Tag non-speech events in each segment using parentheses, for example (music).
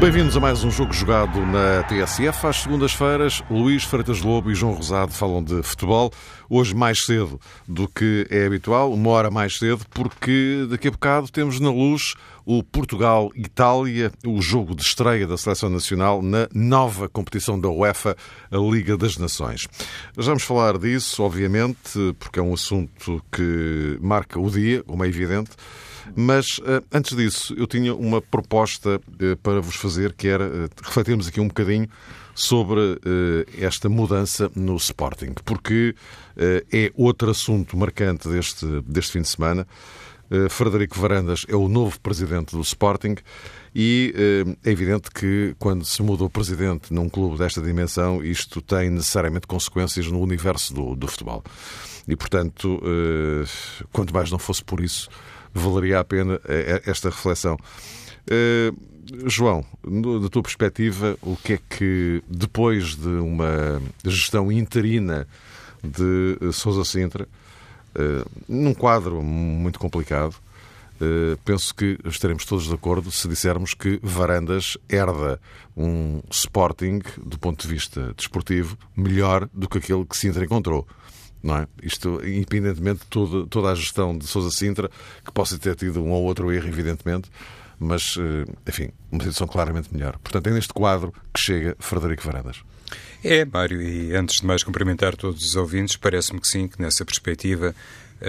Bem-vindos a mais um jogo jogado na TSF. Às segundas-feiras, Luís Freitas Lobo e João Rosado falam de futebol. Hoje mais cedo do que é habitual, uma hora mais cedo, porque daqui a bocado temos na luz o Portugal-Itália, o jogo de estreia da Seleção Nacional na nova competição da UEFA, a Liga das Nações. Vamos falar disso, obviamente, porque é um assunto que marca o dia, como é evidente. Mas eh, antes disso, eu tinha uma proposta eh, para vos fazer, que era eh, refletirmos aqui um bocadinho sobre esta mudança no Sporting, porque é outro assunto marcante deste, deste fim de semana. Frederico Varandas é o novo presidente do Sporting e é evidente que quando se muda o presidente num clube desta dimensão, isto tem necessariamente consequências no universo do, do futebol. E, portanto, quanto mais não fosse por isso, valeria a pena eh, eh, esta reflexão. João, da tua perspectiva, o que é que, depois de uma gestão interina de Sousa Sintra, num quadro muito complicado, uh, penso que estaremos todos de acordo se dissermos que Varandas herda um Sporting, do ponto de vista desportivo, melhor do que aquele que Sintra encontrou não é? Isto, independentemente de toda, toda a gestão de Sousa Sintra, que possa ter tido um ou outro erro, evidentemente, mas, eh, enfim, uma situação claramente melhor. Portanto, é neste quadro que chega Frederico Varandas. É, Mário, e antes de mais cumprimentar todos os ouvintes, parece-me que sim, que nessa perspectiva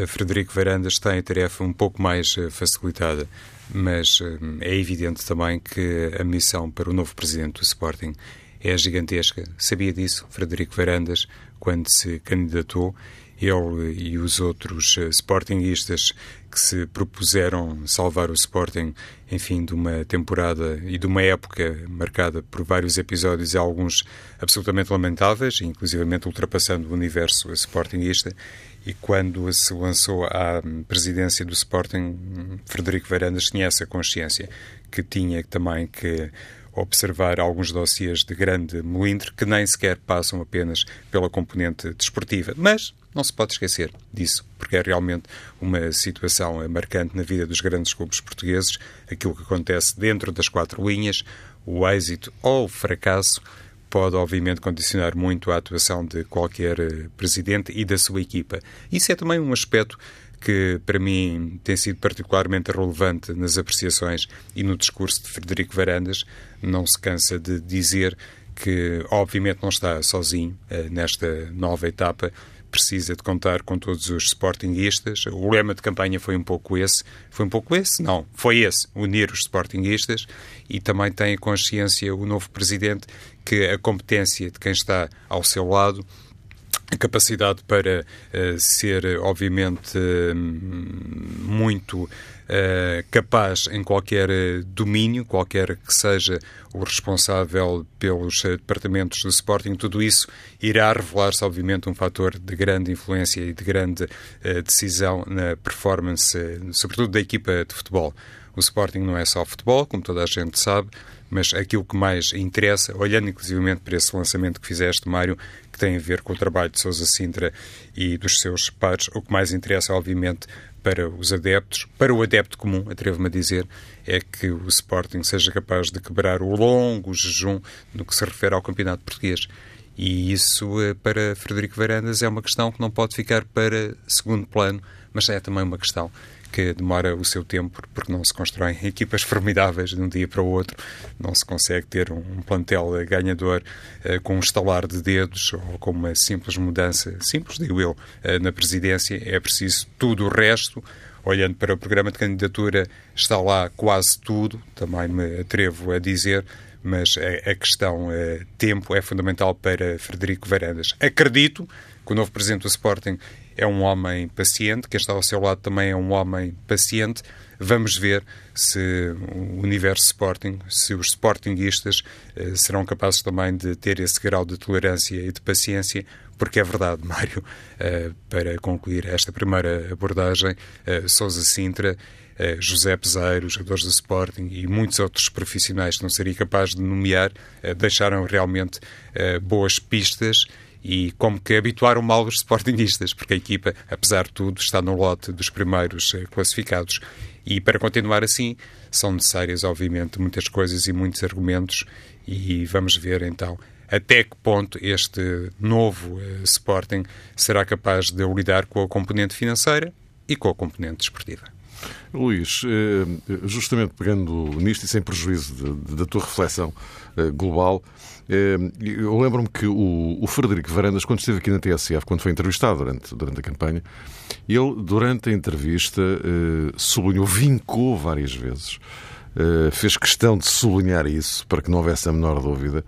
Frederico Varandas tem a tarefa um pouco mais eh, facilitada, mas eh, é evidente também que a missão para o novo presidente do Sporting é gigantesca. Sabia disso, Frederico Varandas, quando se candidatou, ele e os outros uh, Sportingistas que se propuseram salvar o Sporting, enfim, de uma temporada e de uma época marcada por vários episódios e alguns absolutamente lamentáveis, inclusivamente ultrapassando o universo Sportingista. E quando se lançou à presidência do Sporting, Frederico Varandas tinha essa consciência que tinha também que observar alguns dossiês de grande melindre que nem sequer passam apenas pela componente desportiva. Mas não se pode esquecer disso, porque é realmente uma situação marcante na vida dos grandes clubes portugueses, aquilo que acontece dentro das quatro linhas, o êxito ou o fracasso pode obviamente condicionar muito a atuação de qualquer eh, presidente e da sua equipa. Isso é também um aspecto que para mim tem sido particularmente relevante nas apreciações e no discurso de Frederico Varandas, não se cansa de dizer que, obviamente, não está sozinho uh, nesta nova etapa, precisa de contar com todos os sportinguistas. O lema de campanha foi um pouco esse. Foi um pouco esse? Não, foi esse, unir os sportinguistas e também tem a consciência o novo presidente que a competência de quem está ao seu lado capacidade para uh, ser, obviamente, uh, muito uh, capaz em qualquer domínio, qualquer que seja o responsável pelos departamentos do Sporting, tudo isso irá revelar-se, obviamente, um fator de grande influência e de grande decisão na performance, sobretudo da equipa de futebol. O Sporting não é só futebol, como toda a gente sabe, mas aquilo que mais interessa, olhando inclusivamente para esse lançamento que fizeste, Mário, que tem a ver com o trabalho de Sousa Sintra e dos seus pares, o que mais interessa, obviamente, para os adeptos, para o adepto comum, atrevo-me a dizer, é que o Sporting seja capaz de quebrar o longo jejum no que se refere ao Campeonato Português. E isso, eh, para Frederico Varandas, é uma questão que não pode ficar para segundo plano, mas é também uma questão que demora o seu tempo, porque não se constroem (laughs) equipas formidáveis de um dia para o outro, não se consegue ter um plantel ganhador uh, com um estalar de dedos ou com uma simples mudança, simples digo eu, na presidência. É preciso tudo o resto, olhando para o programa de candidatura, está lá quase tudo, também me atrevo a dizer, mas a, a questão a tempo é fundamental para Frederico Varandas. Acredito que o novo presidente do Sporting é um homem paciente, quem está ao seu lado também é um homem paciente. Vamos ver se o universo Sporting, se os Sportinguistas eh, serão capazes também de ter esse grau de tolerância e de paciência, porque é verdade, (laughs) Mário, eh, para concluir esta primeira abordagem, eh, Sousa Sintra José Peseiro, jogadores do Sporting e muitos outros profissionais que não seria capaz de nomear, deixaram realmente boas pistas e como que habituaram mal os sportingistas, porque a equipa, apesar de tudo, está no lote dos primeiros classificados. E para continuar assim, são necessárias, obviamente, muitas coisas e muitos argumentos, e vamos ver então até que ponto este novo Sporting será capaz de lidar com a componente financeira e com a componente desportiva. Luís, eh, justamente pegando nisto e sem prejuízo da tua reflexão global, Ehm, eu lembro-me que o, Frederico Varandas, quando esteve aqui na TSF, quando foi entrevistado durante, durante a campanha, ele, durante a entrevista, sublinhou, vincou várias vezes, fez questão de sublinhar isso, para que não houvesse a menor dúvida,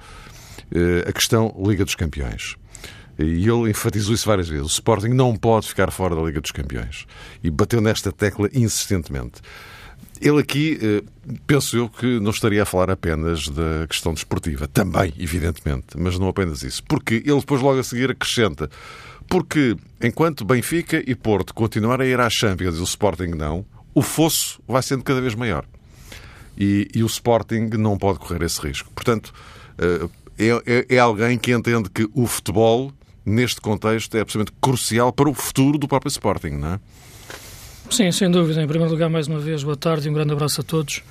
a questão Liga dos Campeões. E ele enfatizou isso várias vezes. O Sporting não pode ficar fora da Liga dos Campeões. E bateu nesta tecla insistentemente. Ele aqui, eh, penso eu que não estaria a falar apenas da questão desportiva, também, evidentemente, mas não apenas isso. Porque ele depois logo a seguir acrescenta. Porque enquanto Benfica e Porto continuarem a ir à Champions e o Sporting não, o fosso vai sendo cada vez maior. E, e o Sporting não pode correr esse risco. Portanto, eh, é, é, é alguém que entende que o futebol, neste contexto, é absolutamente crucial para o futuro do próprio Sporting, não é? Sim, sem dúvida. Em primeiro lugar, mais uma vez, boa tarde e um grande abraço a todos.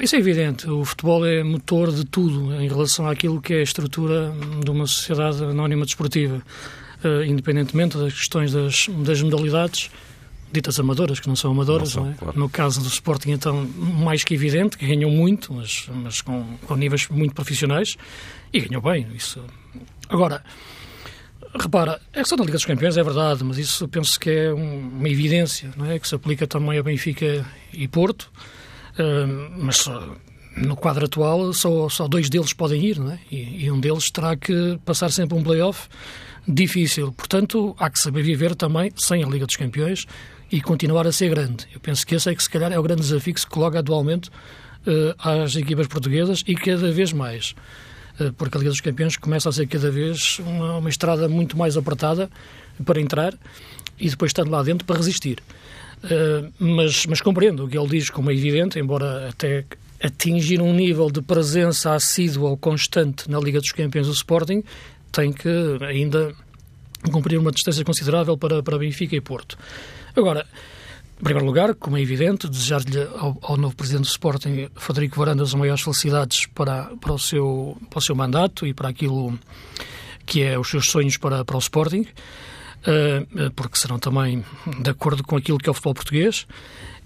Isso é evidente. O futebol é motor de tudo em relação àquilo que é a estrutura de uma sociedade anónima desportiva, uh, independentemente das questões das, das modalidades ditas amadoras, que não são amadoras. Não são, não é? claro. No caso do Sporting, então, mais que evidente, que ganhou muito, mas, mas com, com níveis muito profissionais, e ganhou bem. Isso. Agora, Repara, a questão da Liga dos Campeões é verdade, mas isso penso que é uma evidência, não é? Que se aplica também a Benfica e Porto, uh, mas só, no quadro atual só, só dois deles podem ir, não é? E, e um deles terá que passar sempre um play-off difícil. Portanto, há que saber viver também sem a Liga dos Campeões e continuar a ser grande. Eu penso que esse é que se calhar é o grande desafio que se coloca atualmente uh, às equipas portuguesas e cada vez mais. Eh, porque a Liga dos Campeões começa a ser cada vez uma, uma estrada muito mais apertada para entrar e depois estando lá dentro para resistir. Uh, mas, mas compreendo o que ele diz como é evidente, embora até atingir um nível de presença assídua ou constante na Liga dos Campeões do Sporting, tem que ainda cumprir uma distância considerável para, para Benfica e Porto. Agora, em primeiro lugar, como é evidente, desejar-lhe ao, ao, novo presidente do Sporting, Frederico Varandas, as maiores felicidades para, para, o seu, para o seu mandato e para aquilo que é os seus sonhos para, para o Sporting, uh, porque serão também de acordo com aquilo que é o futebol português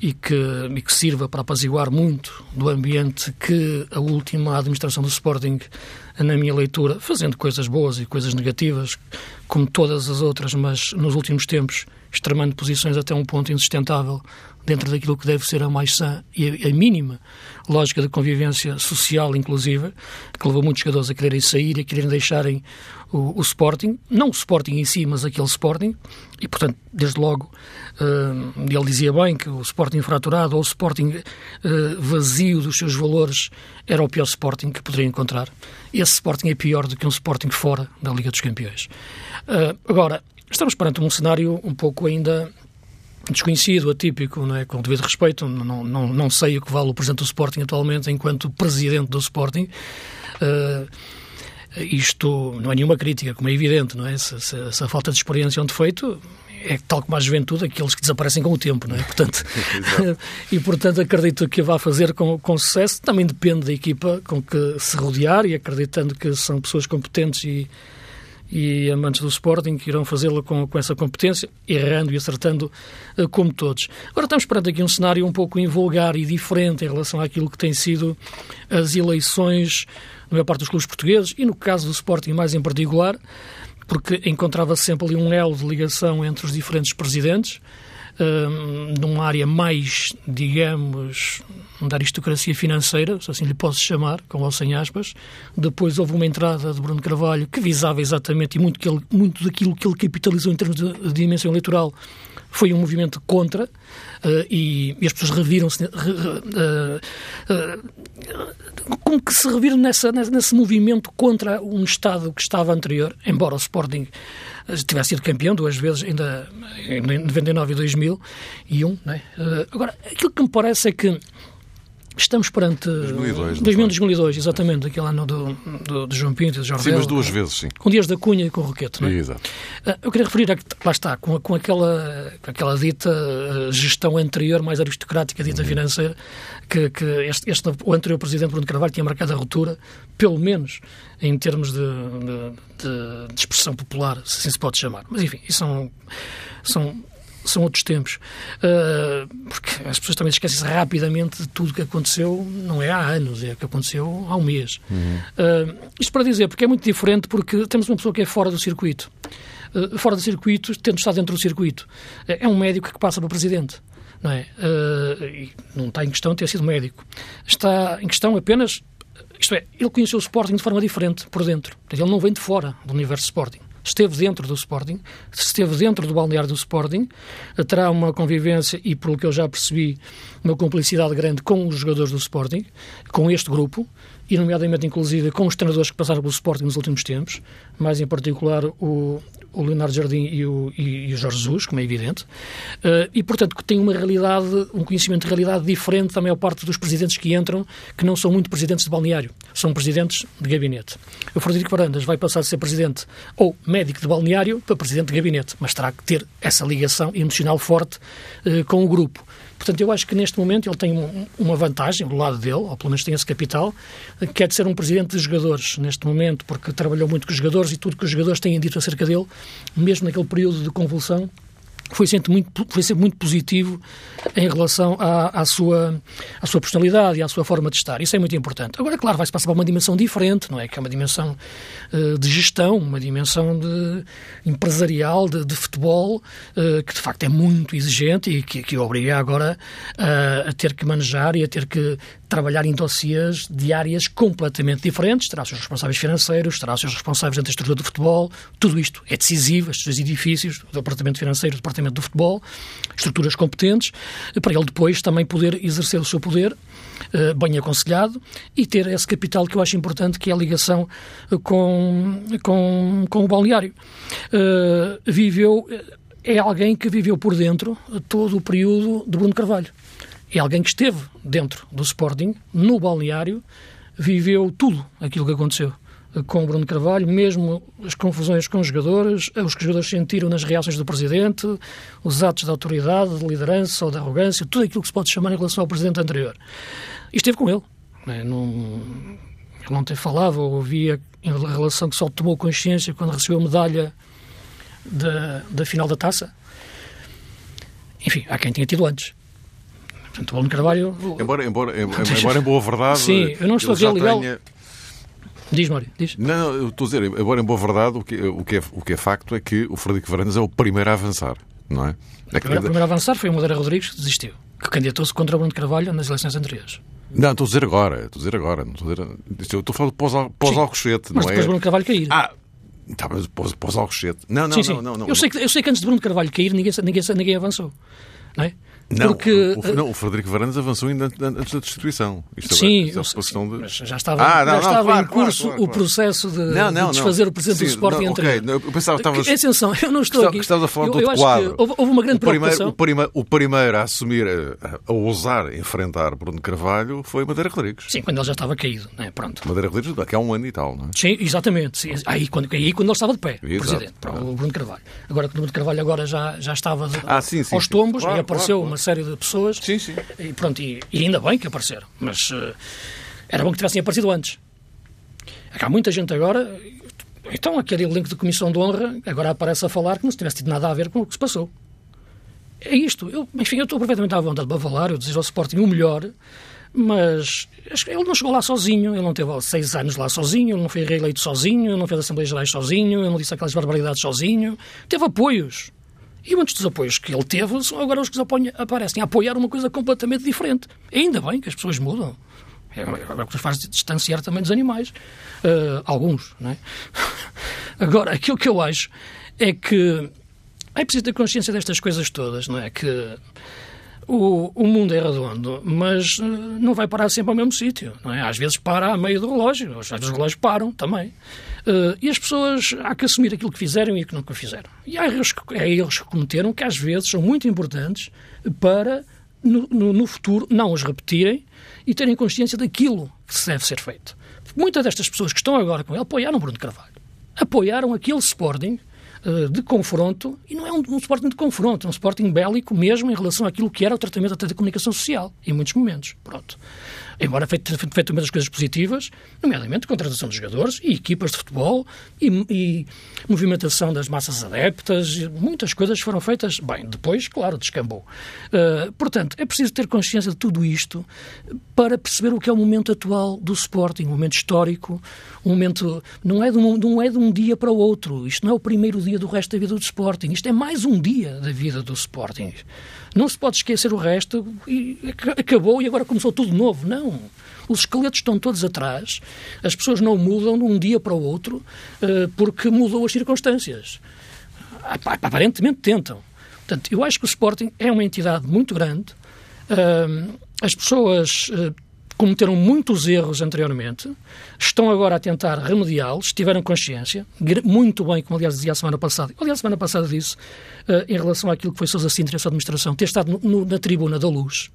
e que, e que sirva para apaziguar muito do ambiente que a última administração do Sporting, na minha leitura, fazendo coisas boas e coisas negativas, como todas as outras, mas nos últimos tempos extremando posições até um ponto insustentável dentro daquilo que deve ser a mais sã e a, mínima lógica de convivência social inclusiva, que levou muitos jogadores a quererem sair, a quererem deixarem o, o Sporting, não o Sporting em si, mas aquele Sporting, e portanto, desde logo, uh, ele dizia bem que o Sporting fraturado ou o Sporting uh, vazio dos seus valores era o pior Sporting que poderia encontrar. Esse Sporting é pior do que um Sporting fora da Liga dos Campeões. Uh, agora, Estamos perante um cenário um pouco ainda desconhecido, atípico, não é? com devido respeito, não, não, não sei o que vale o Presidente do Sporting atualmente enquanto Presidente do Sporting. Uh, isto não é nenhuma crítica, como é evidente, não é? Essa, essa, falta de experiência onde feito é tal como a juventude, aqueles que desaparecem com o tempo, não é? Portanto, (laughs) (laughs) e portanto acredito que vá fazer com, com sucesso. Também depende da equipa com que se rodear e acreditando que são pessoas competentes e, e amantes do Sporting que irão fazê-lo com, com essa competência, errando e acertando uh, como todos. Agora estamos perante aqui um cenário um pouco invulgar e diferente em relação àquilo que têm sido as eleições na maior parte dos clubes portugueses e no caso do Sporting mais em particular, porque encontrava -se sempre ali um elo de ligação entre os diferentes presidentes, numa área mais, digamos, da aristocracia financeira, se assim lhe posso chamar, com ou sem aspas. Depois houve uma entrada de Bruno Carvalho que visava exatamente, e muito, que ele, muito daquilo que ele capitalizou em termos de, de dimensão eleitoral foi um movimento contra uh, e, e, as pessoas reviram-se uh, uh, como que se reviram nessa, nesse movimento contra um Estado que estava anterior, embora o Sporting tivesse sido campeão duas vezes, ainda em 99 e 2001. Né? agora, aquilo que me parece é que Estamos perante 2002, 2000, 2002 exatamente, aquele ano do, do, do João Pinto e do Jorge Sim, mas duas vezes, sim. Com Dias da Cunha e com o Roquete, não é? Exato. Ah, eu queria referir a lá está, com, com, aquela, com aquela dita ah, gestão anterior, mais aristocrática, dita uhum. financeira, que, que este, este, o anterior presidente Bruno Carvalho tinha marcado a ruptura, pelo menos em termos de, de, de expressão popular, se assim se pode chamar. Mas enfim, são, são são outros tempos. Uh, porque as pessoas também esquecem-se rapidamente de tudo que aconteceu, não é há anos, é que aconteceu há um mês. Uhum. Uh, isto para dizer, porque é muito diferente, porque temos uma pessoa que é fora do circuito. Uh, fora do circuito, tendo estado dentro do circuito. é um médico que passa para o presidente. Não é? não está em questão ter sido médico. Está em questão apenas isto é, ele conheceu o Sporting de forma diferente por dentro. Ele não vem de fora do universo Sporting esteve dentro do Sporting, esteve dentro do balneário do Sporting, terá uma convivência e, pelo que eu já percebi, uma cumplicidade grande com os jogadores do Sporting, com este grupo, e nomeadamente, inclusive, com os treinadores que passaram pelo Sporting nos últimos tempos, mais em particular o, o Leonardo Jardim e o, e, e o Jorge Jesus, como é evidente, uh, e, portanto, que tem uma realidade, um conhecimento de realidade diferente da maior parte dos presidentes que entram, que não são muito presidentes de balneário, são presidentes de gabinete. O Frederico Varandas vai passar a ser presidente ou médico de balneário para presidente de gabinete, mas terá que ter essa ligação emocional forte uh, com o grupo. Portanto, eu acho que neste momento ele tem uma vantagem do lado dele, ou pelo menos tem esse capital, que é de ser um presidente de jogadores neste momento, porque trabalhou muito com os jogadores e tudo que os jogadores têm dito acerca dele, mesmo naquele período de convulsão, foi sempre muito, foi sempre muito positivo em relação à, à, sua, à sua personalidade e à sua forma de estar. Isso é muito importante. Agora, claro, vai-se passar para uma dimensão diferente, não é? Que é uma dimensão uh, de gestão, uma dimensão de empresarial, de, de futebol, uh, que de facto é muito exigente e que, que obriga agora uh, a ter que manejar e a ter que trabalhar em dossiês de áreas completamente diferentes, terá os seus responsáveis financeiros, terá os seus responsáveis dentro da estrutura do futebol, tudo isto é decisivo, estes edifícios, o departamento financeiro, o departamento do futebol, estruturas competentes, para ele depois também poder exercer o seu poder eh, bem aconselhado e ter esse capital que eu acho importante, que é a ligação com, com, com o balneário. Viveu, é alguém que viveu por dentro todo o período de Bruno Carvalho é alguém que esteve dentro do Sporting, no balneário, viveu tudo aquilo que aconteceu com o Bruno Carvalho, mesmo as confusões com os jogadores, os que os jogadores sentiram nas reações do Presidente, os atos de autoridade, de liderança ou de arrogância, tudo aquilo que se pode chamar em relação ao Presidente anterior. E esteve com ele. Né? Não, ele não tem falado ou ouvia em relação que só tomou consciência quando recebeu a medalha da, da final da taça. Enfim, há quem tinha tido antes. Portanto, o Bruno Carvalho... Embora, embora, (laughs) embora em boa verdade... Sim, eu não estou a dizer legal... Tenha... Diz, Mário, diz. Não, não, eu estou a dizer, embora em boa verdade, o que, o que, é, o que é facto é que o Frederico Varandas é o primeiro a avançar, não é? é o primeiro, a avançar foi o Madeira Rodrigues, que desistiu, que candidatou-se contra o Bruno Carvalho nas eleições anteriores. Não, estou a dizer agora, estou a dizer agora, não estou a dizer, estou a falar pós, pós Alcochete, não mas depois é? Bruno Carvalho cair. Ah, Tá, mas pós, pós Alcochete. Não, não, sim, sim. não, não, não. Eu, sei que, eu sei que antes de Bruno Carvalho cair, ninguém, ninguém, ninguém avançou. Não é? Não, porque, o, não, o Frederico Varandas avançou ainda antes da destituição. Isto sim, é, de... já estava, ah, não, já estava claro, em curso claro, claro, o processo de, de desfazer o presidente sim, do Sporting não. Okay. Eu pensava que estavas... Atenção, eu não estou aqui... Estavas a falar eu, do outro quadro. Houve, houve, uma grande o preocupação. O primeiro, o primeiro a assumir, a, a, ousar enfrentar Bruno Carvalho foi Madeira Rodrigues. Sim, quando ele já estava caído, né? pronto. Madeira Rodrigues, que há um ano e tal, não é? Sim, exatamente. Sim. Aí, quando, aí quando ele estava de pé, o presidente, o Bruno Carvalho. Agora que o Bruno Carvalho agora já, já estava de, ah, sim, sim, aos tombos e apareceu uma série de pessoas Sim, sim. E pronto, e, e ainda bem que apareceram. Mas uh, era bom que tivessem aparecido antes. É há muita gente agora. Então, aquele elenco de comissão de honra agora aparece a falar que não tivesse tido nada a ver com o que se passou. É isto. Eu, enfim, eu estou perfeitamente à vontade para falar, eu desejo ao Sporting o melhor, mas ele não chegou lá sozinho, ele não teve seis anos lá sozinho, ele não foi reeleito sozinho, ele não fez Assembleias Gerais sozinho, ele não disse aquelas barbaridades sozinho. Teve apoios. E muitos dos apoios que ele teve são agora os que aparecem a apoiar uma coisa completamente diferente. Ainda bem que as pessoas mudam. É, é o que faz distanciar também dos animais. Uh, alguns, não é? (laughs) Agora, aquilo que eu acho é que é preciso ter consciência destas coisas todas, não é? Que o, o mundo é redondo, mas eh, não vai parar sempre ao mesmo sítio, não é? Às vezes para a meio do relógio, às vezes os relógios param também. Uh, e as pessoas há que assumir aquilo que fizeram e que nunca fizeram. E há erros, há erros que cometeram que às vezes são muito importantes para, no, no, no futuro, não os repetirem e terem consciência daquilo que deve ser feito. Muitas destas pessoas que estão agora com ele apoiaram Bruno Carvalho. Apoiaram aquele Sporting eh, de confronto, e não é um, um Sporting de confronto, é um Sporting bélico mesmo em relação àquilo que era o tratamento até da comunicação social, em muitos momentos. Pronto embora feito, feito muitas coisas positivas, nomeadamente contratação de jogadores e equipas de futebol e, e, movimentação das massas adeptas, muitas coisas foram feitas. Bem, depois, claro, descambou. Uh, portanto, é preciso ter consciência de tudo isto para perceber o que é o momento atual do Sporting, um momento histórico, um momento. Não é, de um, não é de um dia para o outro. Isto não é o primeiro dia do resto da vida do Sporting. Isto é mais um dia da vida do Sporting. Não se pode esquecer o resto e acabou e agora começou tudo novo. Não. Os esqueletos estão todos atrás, as pessoas não mudam de um dia para o outro uh, porque mudam as circunstâncias. Aparentemente tentam. Portanto, eu acho que o Sporting é uma entidade muito grande. As pessoas uh, cometeram muitos erros anteriormente, estão agora a tentar remediá-los, tiveram consciência, muito bem, como aliás dizia a semana passada. Aliás, a semana passada disse, uh, em relação àquilo que foi Sousa Sintra, essa administração, ter estado no, na tribuna da luz,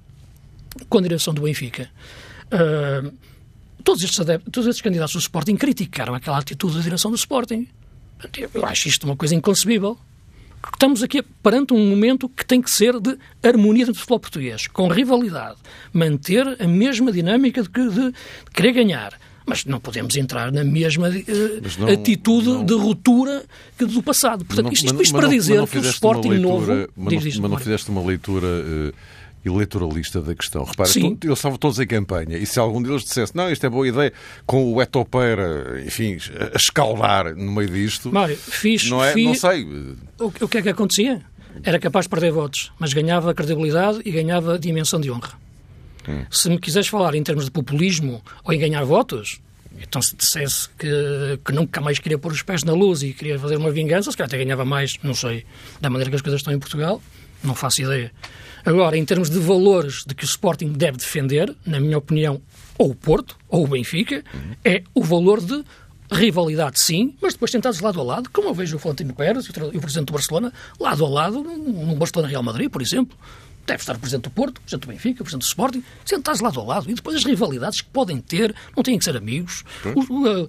com a direção do Benfica. Uh, todos, estes todos estes candidatos do Sporting criticaram aquela atitude da direção do Sporting. Eu acho isto uma coisa inconcebível estamos aqui perante um momento que tem que ser de harmonia do futebol português, com rivalidade, manter a mesma dinâmica de, de, de querer ganhar. Mas não podemos entrar na mesma uh, não, atitude não, de ruptura que do passado. Portanto, não, isto, isto para dizer que o Sporting leitura, novo... Mas, diz, diz, mas não fizeste uma leitura... Uh, eleitoralista da questão. Repara, Sim. eles estavam todos em campanha e se algum deles dissesse não, isto é boa ideia, com o Etopeira, enfim, a escaldar no meio disto, Mário, fiz, não, é, fiz, não sei. O, o que é que acontecia? Era capaz de perder votos, mas ganhava credibilidade e ganhava dimensão de honra. Hum. Se me quiseres falar em termos de populismo ou em ganhar votos, então se dissesse que, que nunca mais queria pôr os pés na luz e queria fazer uma vingança, se calhar até ganhava mais, não sei, da maneira que as coisas estão em Portugal, não faço ideia. Agora, em termos de valores de que o Sporting deve defender, na minha opinião, ou o Porto, ou o Benfica, é o valor de rivalidade, sim, mas depois sentados lado a lado, como eu vejo o Florentino Pérez e o Presidente do Barcelona, lado a lado, num Barcelona-Real Madrid, por exemplo. Deve estar o Presidente do Porto, o Presidente do Benfica, o Presidente do Sporting, sentados lado a lado. E depois as rivalidades que podem ter, não têm que ser amigos. Os, uh,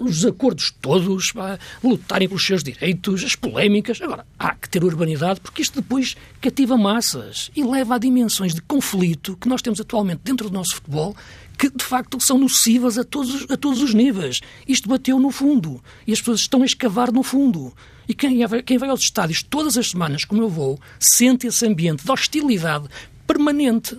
os acordos todos, pá, lutarem pelos seus direitos, as polémicas. Agora, há que ter urbanidade, porque isto depois cativa massas e leva a dimensões de conflito que nós temos atualmente dentro do nosso futebol que de facto são nocivas a todos, a todos os níveis. Isto bateu no fundo e as pessoas estão a escavar no fundo. E quem, é, quem vai aos estádios todas as semanas, como eu vou, sente esse ambiente de hostilidade permanente.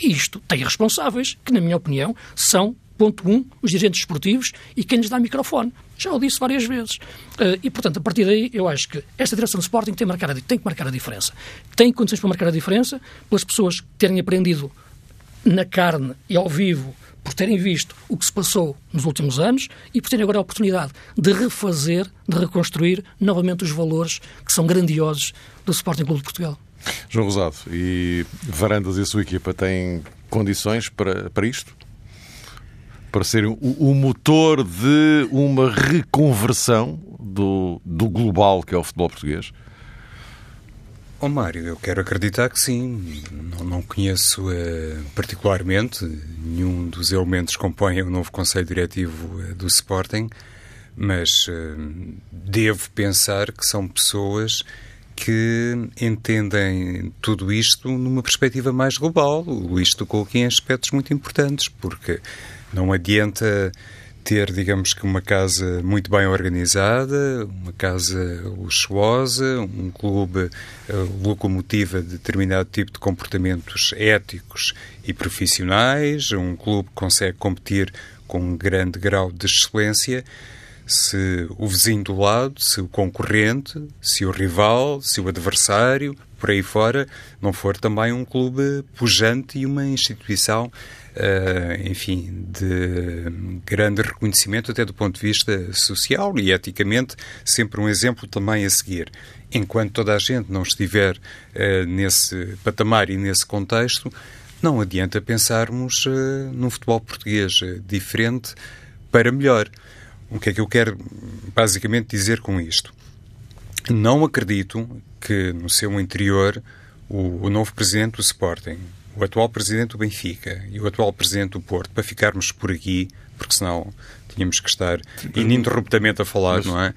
E isto tem responsáveis, que, na minha opinião, são ponto um, os dirigentes esportivos e quem lhes dá microfone. Já o disse várias vezes. Uh, e, portanto, a partir daí, eu acho que esta direção do Sporting tem, marcar a, tem que marcar a diferença. Tem condições para marcar a diferença pelas pessoas terem aprendido na carne e ao vivo por terem visto o que se passou nos últimos anos e por terem agora a oportunidade de refazer, de reconstruir novamente os valores que são grandiosos do Sporting Clube de Portugal. João Rosado, e Varandas e a sua equipa têm condições para, para isto? Para serem o, o motor de uma reconversão do, do global que é o futebol português? Oh Mário, eu quero acreditar que sim. Não, não conheço uh, particularmente nenhum dos elementos que compõem o novo Conselho Diretivo uh, do Sporting, mas uh, devo pensar que são pessoas que entendem tudo isto numa perspectiva mais global. O Luís tocou aqui em aspectos muito importantes, porque não adianta ter, digamos que, uma casa muito bem organizada, uma casa luxuosa, um clube uh, locomotiva de determinado tipo de comportamentos éticos e profissionais, um clube que consegue competir com um grande grau de excelência, se o vizinho do lado, se o concorrente, se o rival, se o adversário, por aí fora, não for também um clube pujante e uma instituição Uh, enfim, de grande reconhecimento até do ponto de vista social e eticamente, sempre um exemplo também a seguir. Enquanto toda a gente não estiver uh, nesse patamar e nesse contexto, não adianta pensarmos uh, num futebol português diferente para melhor. O que é que eu quero basicamente dizer com isto? Não acredito que no seu interior o, o novo presidente do Sporting, o atual presidente do Benfica e o atual presidente do Porto, para ficarmos por aqui, porque senão tínhamos que estar ininterruptamente a falar, Mas, não é?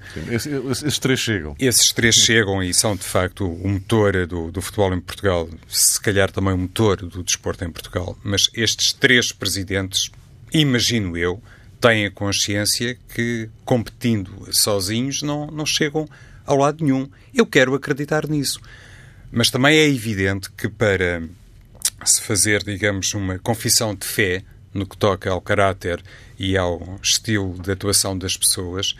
Esses, três chegam. Esses três chegam e são, de facto, o motor do, do futebol em Portugal, se calhar também o motor do desporto em Portugal. Mas estes três presidentes, imagino eu, têm a consciência que, competindo sozinhos, não, não chegam ao lado nenhum. Eu quero acreditar nisso. Mas também é evidente que para se fazer, digamos, uma confissão de fé no que toca ao caráter e ao estilo de atuação das pessoas,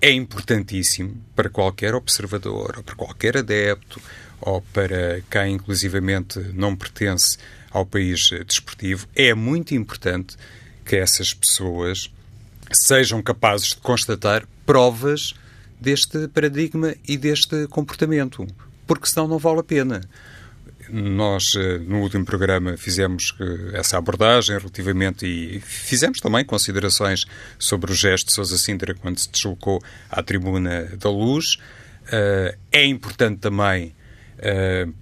é importantíssimo para qualquer observador, ou para qualquer adepto, ou para quem inclusivamente não pertence ao país desportivo, é muito importante que essas pessoas sejam capazes de constatar provas deste paradigma e deste comportamento, porque senão não vale a pena. Nós, eh, no último programa, fizemos eh, essa abordagem relativamente e fizemos também considerações sobre o gesto de Sousa Sintra quando se deslocou à tribuna da luz. Eh, é importante também,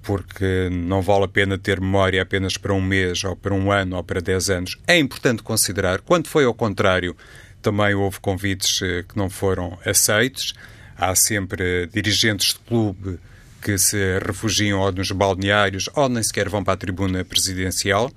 porque não vale a pena ter memória apenas para um mês, ou para um ano, ou para dez anos. É importante considerar, quando foi ao contrário, também houve convites que não foram aceitos. Há sempre dirigentes de clube que se refugiam ou nos balneários ou nem sequer vão para a tribuna presidencial.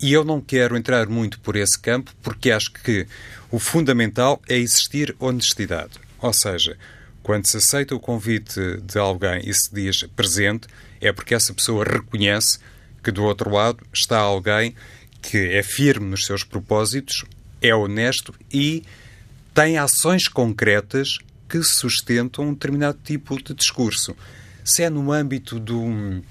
E eu não quero entrar muito por esse campo porque acho que o fundamental é existir honestidade. Ou seja, quando se aceita o convite de alguém e se diz presente, é porque essa pessoa reconhece que do outro lado está alguém que é firme nos seus propósitos, é honesto e tem ações concretas que sustentam um determinado tipo de discurso. Se é no âmbito do, uh,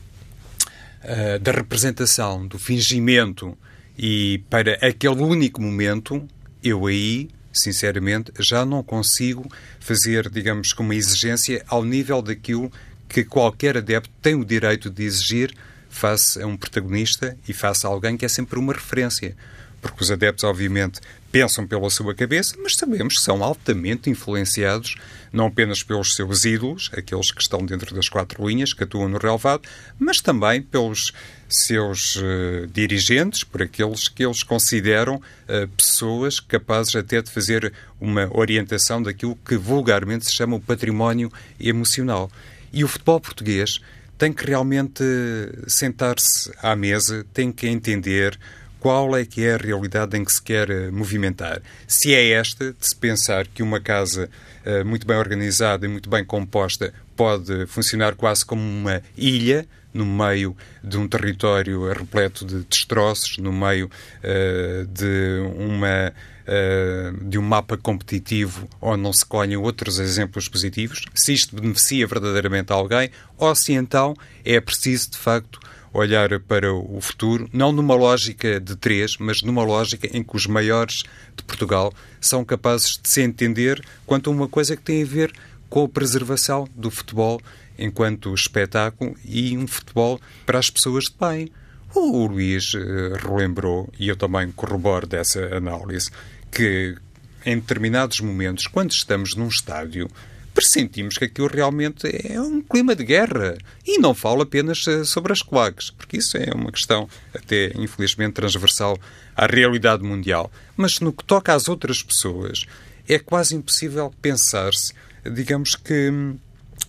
da representação, do fingimento e para aquele único momento, eu aí, sinceramente, já não consigo fazer, digamos, com uma exigência ao nível daquilo que qualquer adepto tem o direito de exigir face a um protagonista e face a alguém que é sempre uma referência. Porque os adeptos, obviamente, pensam pela sua cabeça, mas sabemos que são altamente influenciados não apenas pelos seus ídolos, aqueles que estão dentro das quatro linhas, que atuam no relevado, mas também pelos seus uh, dirigentes, por aqueles que eles consideram uh, pessoas capazes até de fazer uma orientação daquilo que vulgarmente se chama o património emocional. E o futebol português tem que realmente sentar-se à mesa, tem que entender qual é que é a realidade em que se quer eh, movimentar. Se é esta, de se pensar que uma casa uh, muito bem organizada e muito bem composta pode funcionar quase como uma ilha no meio de um território repleto de destroços, no meio uh, de uma uh, de um mapa competitivo onde não se colhem outros exemplos positivos, se isto beneficia verdadeiramente alguém, ou se então é preciso de facto olhar para o futuro, não numa lógica de três, mas numa lógica em que os maiores de Portugal são capazes de se entender quanto a uma coisa que tem a ver com a preservação do futebol enquanto espetáculo e um futebol para as pessoas de bem. O Luís uh, relembrou, e eu também corroboro dessa análise, que em determinados momentos, quando estamos num estádio, pressentimos que aquilo realmente é um clima de guerra. E não falo apenas eh, sobre as claques, porque isso é uma questão até, infelizmente, transversal à realidade mundial. Mas no que toca às outras pessoas, é quase impossível pensar-se, digamos que,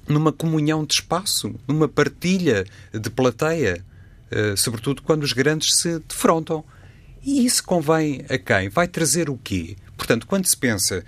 numa comunhão de espaço, numa partilha de plateia, eh, sobretudo quando os grandes se defrontam. E isso convém a quem? Vai trazer o quê? Portanto, quando se pensa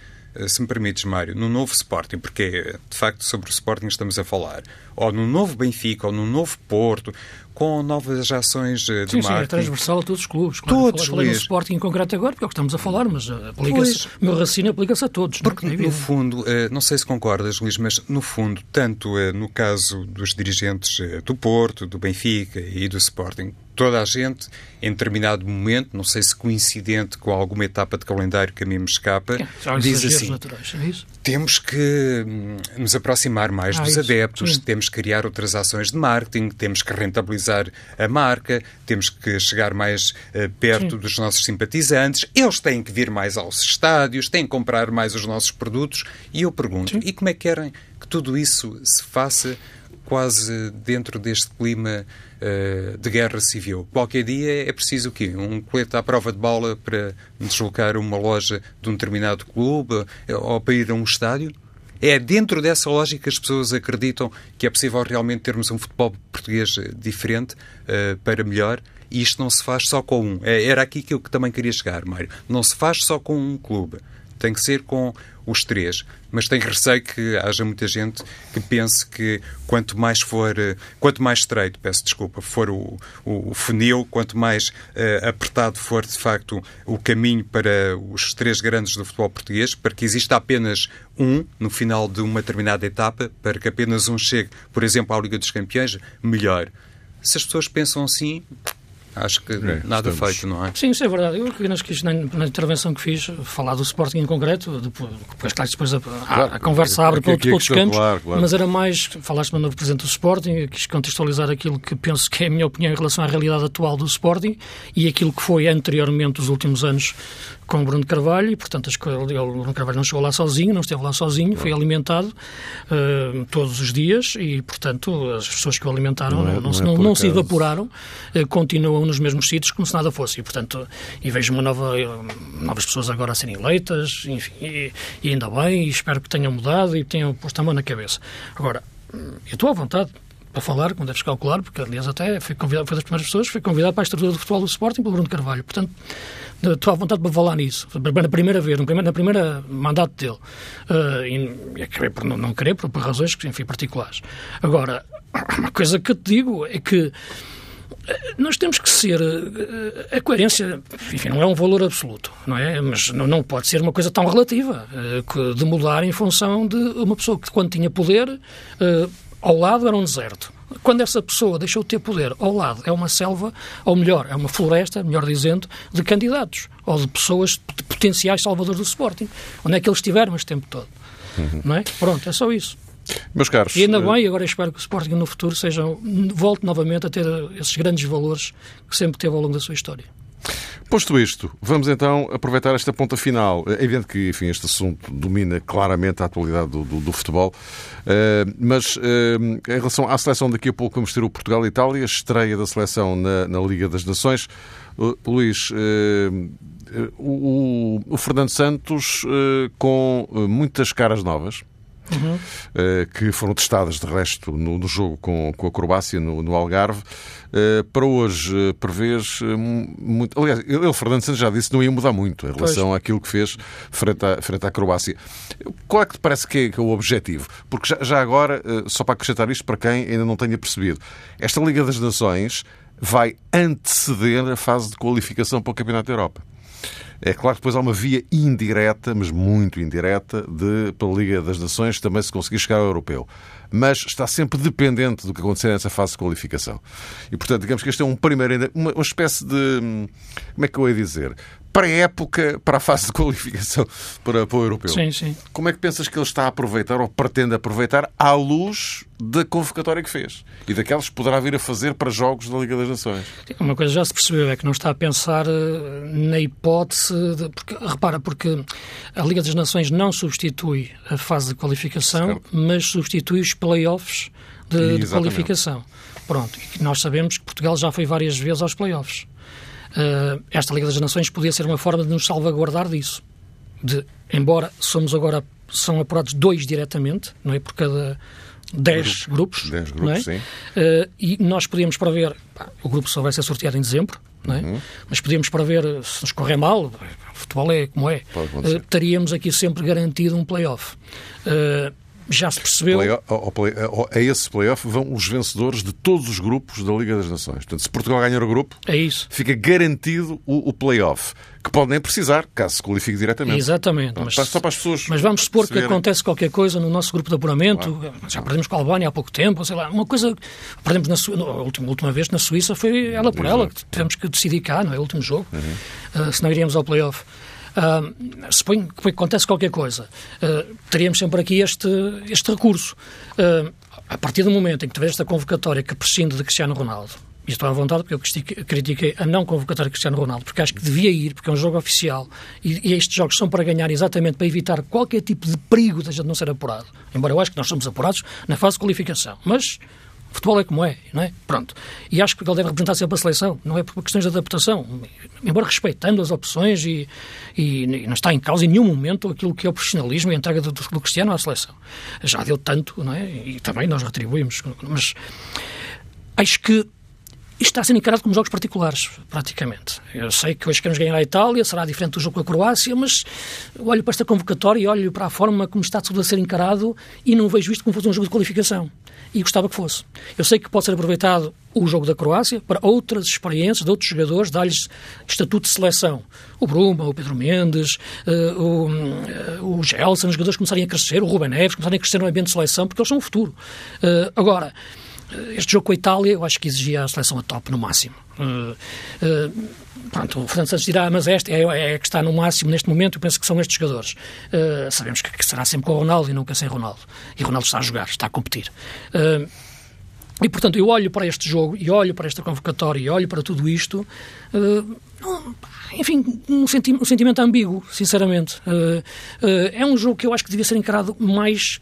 se me permites, Mário, no novo Sporting, porque de facto sobre o Sporting estamos a falar, ou no novo Benfica, ou no novo Porto, com novas ações de sim, marketing. Sim, é transversal a todos os clubes. Claro, todos, falei no Sporting em concreto agora, porque é o que estamos a falar, mas aplica-se, o meu raciocínio aplica-se a todos. Porque, no fundo, não sei se concordas, Luís, mas no fundo, tanto no caso dos dirigentes do Porto, do Benfica e do Sporting, toda a gente, em determinado momento, não sei se coincidente com alguma etapa de calendário que a mim me escapa, é, diz assim: naturais, é temos que hum, nos aproximar mais ah, dos isso, adeptos, sim. temos que criar outras ações de marketing, temos que rentabilizar a marca, temos que chegar mais uh, perto sim. dos nossos simpatizantes, eles têm que vir mais aos estádios, têm que comprar mais os nossos produtos. E eu pergunto: sim. e como é que querem que tudo isso se faça? Quase dentro deste clima uh, de guerra civil. Qualquer dia é preciso o quê? Um colete à prova de bola para deslocar uma loja de um determinado clube eh, ou para ir a um estádio? É dentro dessa lógica que as pessoas acreditam que é possível realmente termos um futebol português eh, diferente uh, para melhor? E isto não se faz só com um. Era aqui que eu também queria chegar, Mário. Não se faz só com um clube. Tem que ser com os três. Mas tenho receio que haja muita gente que pense que quanto mais for, eh, quanto mais estreito, peço desculpa, for o, o, o funil, quanto mais uh, apertado for de facto o caminho para os três grandes do futebol português, para que exista apenas um no final de uma determinada etapa, para que apenas um chegue, por exemplo, à Liga dos Campeões, melhor. Se as pessoas pensam assim, Acho que é, nada estamos... feito, não é? Sim, isso é verdade. Eu apenas quis, na, na, intervenção que fiz, falar do Sporting em concreto, depois, depois claro, depois a, claro, a, a conversa abre para outros, outros campos, claro, claro. mas era mais, falaste-me no Presidente do Sporting, quis contextualizar aquilo que penso que é a minha opinião em relação à realidade atual do Sporting e aquilo que foi anteriormente, os últimos anos, com o Bruno Carvalho, e portanto o Bruno Carvalho não chegou lá sozinho, não esteve lá sozinho, foi alimentado uh, todos os dias e, portanto, as pessoas que o alimentaram não, é, não, não, é não se evaporaram, uh, continuam nos mesmos sítios como se nada fosse. E, portanto, e vejo uma nova, novas pessoas agora a serem eleitas, enfim, e, e ainda bem, e espero que tenham mudado e tenham posto a mão na cabeça. Agora, eu estou à vontade para falar, como deves calcular, porque aliás até fui convidado, foi das primeiras pessoas, fui convidado para a estrutura do futebol do Sporting pelo Bruno Carvalho. Portanto, estou à vontade para falar nisso, na primeira vez, na primeira, mandato dele. Uh, e acabei por não, não querer, por, por razões, enfim, particulares. Agora, (coughs) uma coisa que eu te digo é que nós temos que ser. A coerência, enfim, não é um valor absoluto, não é? Mas não pode ser uma coisa tão relativa, eh, de mudar em função de uma pessoa que, quando tinha poder, eh, ao lado era um deserto. Quando essa pessoa deixou de ter poder, ao lado é uma selva, ou melhor, é uma floresta, melhor dizendo, de candidatos, ou de pessoas, de potenciais salvadores do Sporting. Onde é que eles estiveram este tempo todo? Uhum. Não é? Pronto, é só isso. Meus caros. E ainda uh... bem, agora espero que o Sporting no futuro seja, volte novamente a ter esses grandes valores que sempre teve ao longo da sua história. Posto isto, vamos então aproveitar esta ponta final. É evidente que enfim, este assunto domina claramente a atualidade do, do, do futebol, uh, mas uh, em relação à seleção, daqui a pouco vamos ter o Portugal-Itália, estreia da seleção na, na Liga das Nações. Uh, Luís, o, o, Fernando Santos com muitas caras novas uhum. que foram testadas, de resto, no, no jogo com, com a Croácia, no, no Algarve. Uh, para hoje, uh, prevês muito. Aliás, ele, Fernando Santos, já disse que não ia mudar muito em relação pois. àquilo que fez frente à, frente à Croácia. Qual é que te parece que é, que é o objetivo? Porque já, já agora, só para acrescentar isto para quem ainda não tenha percebido, esta Liga das Nações vai anteceder a fase de qualificação para o Campeonato da Europa. É claro que depois há uma via indireta, mas muito indireta, de, pela Liga das Nações também se conseguir chegar ao europeu. Mas está sempre dependente do que acontecer nessa fase de qualificação. E, portanto, digamos que este é um primeiro, uma, uma espécie de. Como é que eu ia dizer? pré-época para a fase de qualificação para, para o europeu. Sim, sim. Como é que pensas que ele está a aproveitar ou pretende aproveitar à luz da convocatória que fez e daquelas que poderá vir a fazer para jogos da Liga das Nações? Uma coisa já se percebeu é que não está a pensar eh, na hipótese. De, porque, repara, porque a Liga das Nações não substitui a fase de qualificação, certo. mas substitui os playoffs de, de qualificação. Pronto, e nós sabemos que Portugal já foi várias vezes aos playoffs. Uh, esta Liga das Nações podia ser uma forma de nos salvaguardar disso. De, embora somos agora, são apurados dois diretamente, não é? Por cada dez Grupo, grupos. Dez grupos, é? sim. Uh, e nós podíamos prever, pá, o grupo só vai ser sorteado em dezembro, não é? Uhum. Mas podíamos prever, se nos correr mal, o futebol é como é, uh, teríamos aqui sempre garantido um play-off. Uh, já se percebeu. Play, ao, play, a esse playoff vão os vencedores de todos os grupos da Liga das Nações. Portanto, se Portugal ganhar o grupo, é isso. fica garantido o, o playoff. Que pode nem precisar, caso se qualifique diretamente. Exatamente. Mas, só para as pessoas. Mas vamos supor que acontece qualquer coisa no nosso grupo de apuramento. Claro. Já perdemos com a Albânia há pouco tempo, sei lá. Uma coisa. Perdemos na Su... a última, última vez na Suíça foi ela por Exato. ela, que tivemos que decidir cá, não é? O último jogo. Uhum. Uh, se não iríamos ao playoff. Uh, suponho que acontece qualquer coisa. Uh, teríamos sempre aqui este, este recurso. Uh, a partir do momento em que tiver esta convocatória que prescinde de Cristiano Ronaldo, e estou à vontade porque eu critiquei a não convocatória de Cristiano Ronaldo, porque acho que devia ir, porque é um jogo oficial e, e, estes jogos são para ganhar exatamente para evitar qualquer tipo de perigo de a gente não ser apurado. Embora eu acho que nós somos apurados na fase de qualificação. Mas futebol é como é, não é? Pronto. E acho que ele deve representar sempre a seleção, não é por questões de adaptação. Embora respeitando as opções e, e, não está em causa em nenhum momento aquilo que é o profissionalismo e a entrega do, do Cristiano à seleção. Já deu tanto, não é? E também nós retribuímos. Mas acho que isto está a ser encarado como jogos particulares, praticamente. Eu sei que hoje queremos ganhar a Itália, será diferente do jogo com a Croácia, mas olho para esta convocatória e olho para a forma como está tudo a ser encarado e não vejo isto como fosse um jogo de qualificação. E gostava que fosse. Eu sei que pode ser aproveitado o jogo da Croácia para outras experiências de outros jogadores, dar-lhes estatuto de seleção. O Bruma, o Pedro Mendes, uh, o, uh, o Gelson, os jogadores começarem a crescer, o Ruben Neves, começarem a crescer no ambiente de seleção, porque eles são o futuro. Uh, agora, este jogo com a Itália, eu acho que exigia a seleção a top no máximo. Uh, uh, pronto, o Fernando Santos dirá, mas esta é, é que está no máximo neste momento, eu penso que são estes jogadores. Uh, sabemos que, que, será sempre com o Ronaldo e nunca sem Ronaldo. E Ronaldo está a jogar, está a competir. e, portanto, eu olho para este jogo, e olho para esta convocatória, e olho para tudo isto, enfim, um, senti um, sentimento ambíguo, sinceramente. é um jogo que eu acho que devia ser encarado mais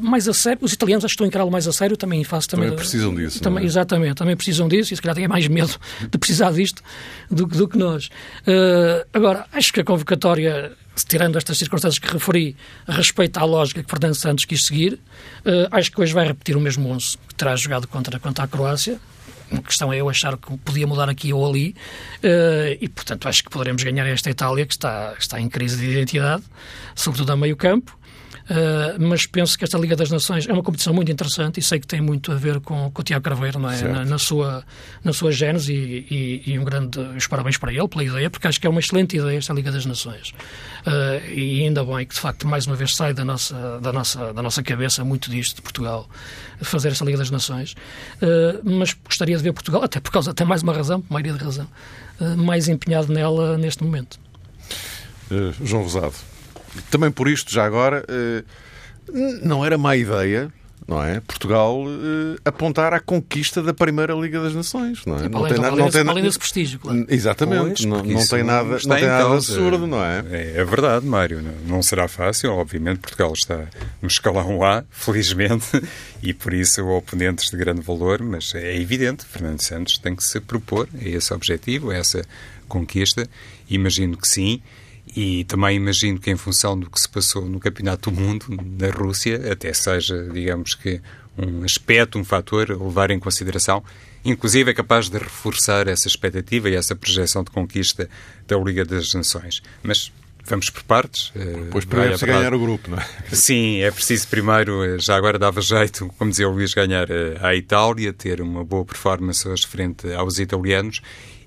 mais a sério, os italianos acho que estão a encará-lo mais a sério, também faço também. Também precisam disso. Também, é? Exatamente, também precisam disso e se calhar têm mais medo (laughs) de precisar disto do, do que nós. Uh, agora, acho que a convocatória, tirando estas circunstâncias que referi, respeita a lógica que Fernando Santos quis seguir, uh, acho que hoje vai repetir o mesmo 11 que terá jogado contra, contra a Croácia. A questão é eu achar que podia mudar aqui ou ali uh, e, portanto, acho que poderemos ganhar esta Itália que está, está em crise de identidade, sobretudo a meio campo. Uh, mas penso que esta Liga das Nações é uma competição muito interessante e sei que tem muito a ver com, com o Tiago Carveiro, não é? Na, na, sua, na sua gênese e, e, e, um grande os parabéns para ele pela ideia, porque acho que é uma excelente ideia esta Liga das Nações. Uh, e ainda bem que, de facto, mais uma vez sai da nossa, da nossa, da nossa cabeça muito disto de Portugal, fazer esta Liga das Nações. Uh, mas gostaria de ver Portugal, até por causa, até mais uma razão, maioria de razão, mais empenhado nela neste momento. João Rosado, também por isto, já agora, eh, não era má ideia não é? Portugal eh, apontar à conquista da Primeira Liga das Nações, não é? não tem nada, não tem nada prestígio, claro. Exatamente, pois, não, não tem nada, não tem nada absurdo, não é? é? É verdade, Mário, não, não será fácil, obviamente Portugal está no escalão A, felizmente, (laughs) e por isso oponentes de grande valor, mas é evidente, Fernando Santos tem que se propor a esse objetivo, a essa conquista, imagino que sim, e também imagino que, em função do que se passou no Campeonato do Mundo, na Rússia, até seja, digamos que, um aspecto, um fator a levar em consideração, inclusive é capaz de reforçar essa expectativa e essa projeção de conquista da Liga das Nações. Mas vamos por partes. Eh, pois primeiro se ganhar o grupo, não é? (laughs) Sim, é preciso primeiro, eh, já agora dava jeito, como dizia o Luís, ganhar eh, a Itália, ter uma boa performance hoje frente aos italianos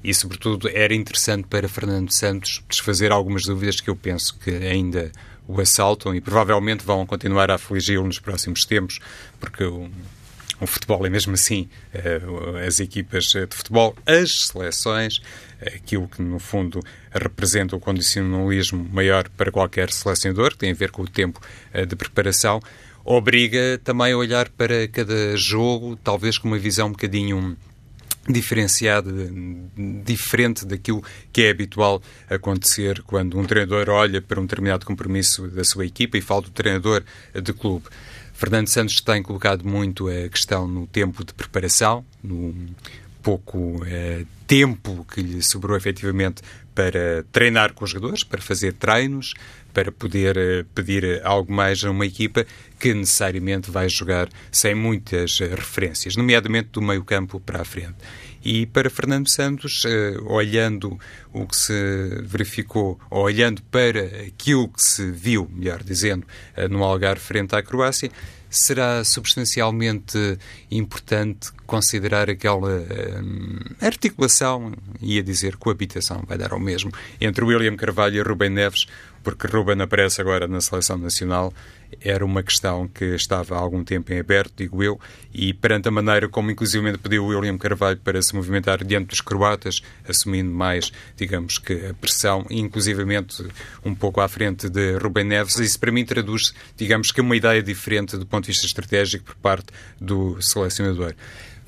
e, sobretudo, era interessante para Fernando Santos desfazer algumas dúvidas que eu penso que ainda o assaltam e provavelmente vão continuar a afligi-lo nos próximos tempos, porque o, o futebol é mesmo assim, eh, as equipas de futebol, as seleções, aquilo que no fundo representa o condicionalismo maior para qualquer selecionador, que tem a ver com o tempo eh, de preparação, obriga também a olhar para cada jogo, talvez com uma visão um bocadinho diferenciada, diferente daquilo que é habitual acontecer quando um treinador olha para um determinado compromisso da sua equipa e fala do treinador de clube. Fernando Santos tem colocado muito a questão no tempo de preparação, no pouco eh, tempo que lhe sobrou efetivamente para treinar com os jogadores, para fazer treinos, para poder eh, pedir algo mais a uma equipa que necessariamente vai jogar sem muitas eh, referências, nomeadamente do meio campo para a frente. E para Fernando Santos, eh, olhando o que se verificou, ou olhando para aquilo que se viu, melhor dizendo, no Algarve frente à Croácia, será substancialmente importante considerar aquela articulação, ia dizer coabitação, vai dar ao mesmo, entre William Carvalho e Rubem Neves, porque Ruben aparece agora na seleção nacional, era uma questão que estava há algum tempo em aberto, digo eu, e perante a maneira como inclusivamente pediu William Carvalho para se movimentar diante dos croatas, assumindo mais, digamos que a pressão, inclusivamente um pouco à frente de Rubem Neves, isso para mim traduz, digamos que uma ideia diferente do ponto de vista estratégico por parte do selecionador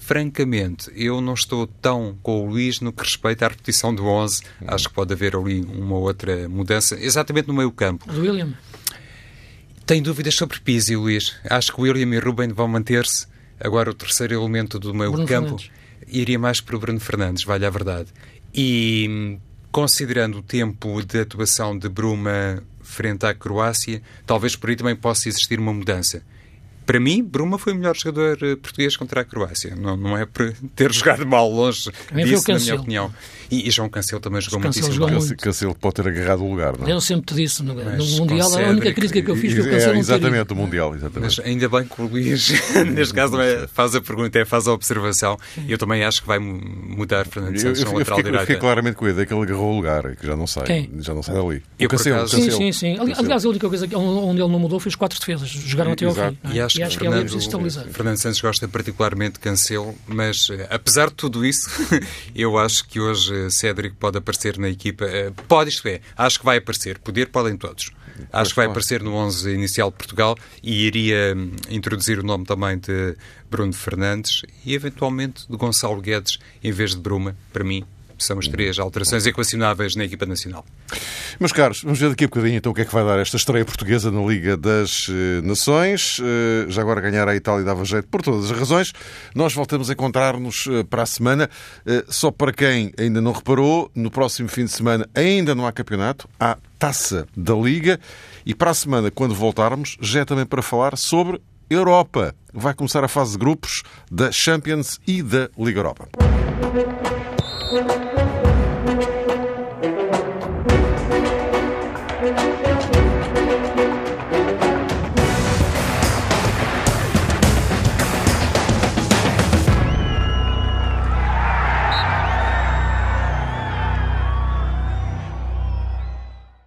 francamente, eu não estou tão com o Luís no que respeita à repetição do 11. Acho que pode haver ali uma outra mudança, exatamente no meio campo. William? Tenho dúvidas sobre Pizzi, Luís. Acho que o William e Ruben vão manter-se. Agora, o terceiro elemento do meio Bruno campo Fernandes. iria mais para o Bruno Fernandes, vale a verdade. E considerando o tempo de atuação de Bruma frente à Croácia, talvez por aí também possa existir uma mudança. Para mim, Bruma foi o melhor jogador eh, português contra a Croácia. Não, não é por ter (laughs) jogado mal longe Também disso, na minha opinião. E, e João Cancelo também jogou Cancelo muitíssimo jogou bem. muito. Cancelo, Cancelo pode ter agarrado o lugar, não é? Eu sempre te disse, no, no Mundial, a única crítica que eu fiz foi o É, Cancelo ido. exatamente, o Mundial, exatamente. Mas ainda bem que o Luís, (laughs) (laughs) neste caso, é, faz a pergunta, é, faz a observação. Eu também acho que vai mu- mudar Fernando Eu, Santos eu, eu lateral fiquei, eu fiquei claramente com a ideia que ele agarrou o lugar, que já não sai. Quem? Já não sai dali. Eu, o Cancelo, Sim, Cancelo. sim, sim. Ali- Aliás, a única coisa que- onde ele não mudou foi os quatro defesas. Jogaram até ao fim. é? E acho que, é ali é Fernando, preciso estabilizar. Fernando Santos gosta particularmente de Cancelo, mas eh, apesar de tudo isso, (laughs) eu acho que hoje eh, Cédric pode aparecer na equipa. eh, Pode, isto é, acho que vai aparecer. Poder podem todos. Acho que vai aparecer no 11 inicial de Portugal e iria hum, introduzir o nome também de Bruno Fernandes e eventualmente de Gonçalo Guedes em vez de Bruma, para mim. São as três alterações equacionáveis na equipa nacional. Meus caros, vamos ver daqui a bocadinho então o que é que vai dar esta estreia portuguesa na Liga das eh, Nações. Eh, já agora ganhar a Itália dava jeito por todas as razões. Nós voltamos a encontrar-nos eh, para a semana. Só para quem ainda não reparou, no próximo fim de semana ainda não há campeonato, há taça da Liga. E para a semana, quando voltarmos, já é também para falar sobre Europa. Vai começar a fase de grupos da Champions e da Liga Europa. thank you.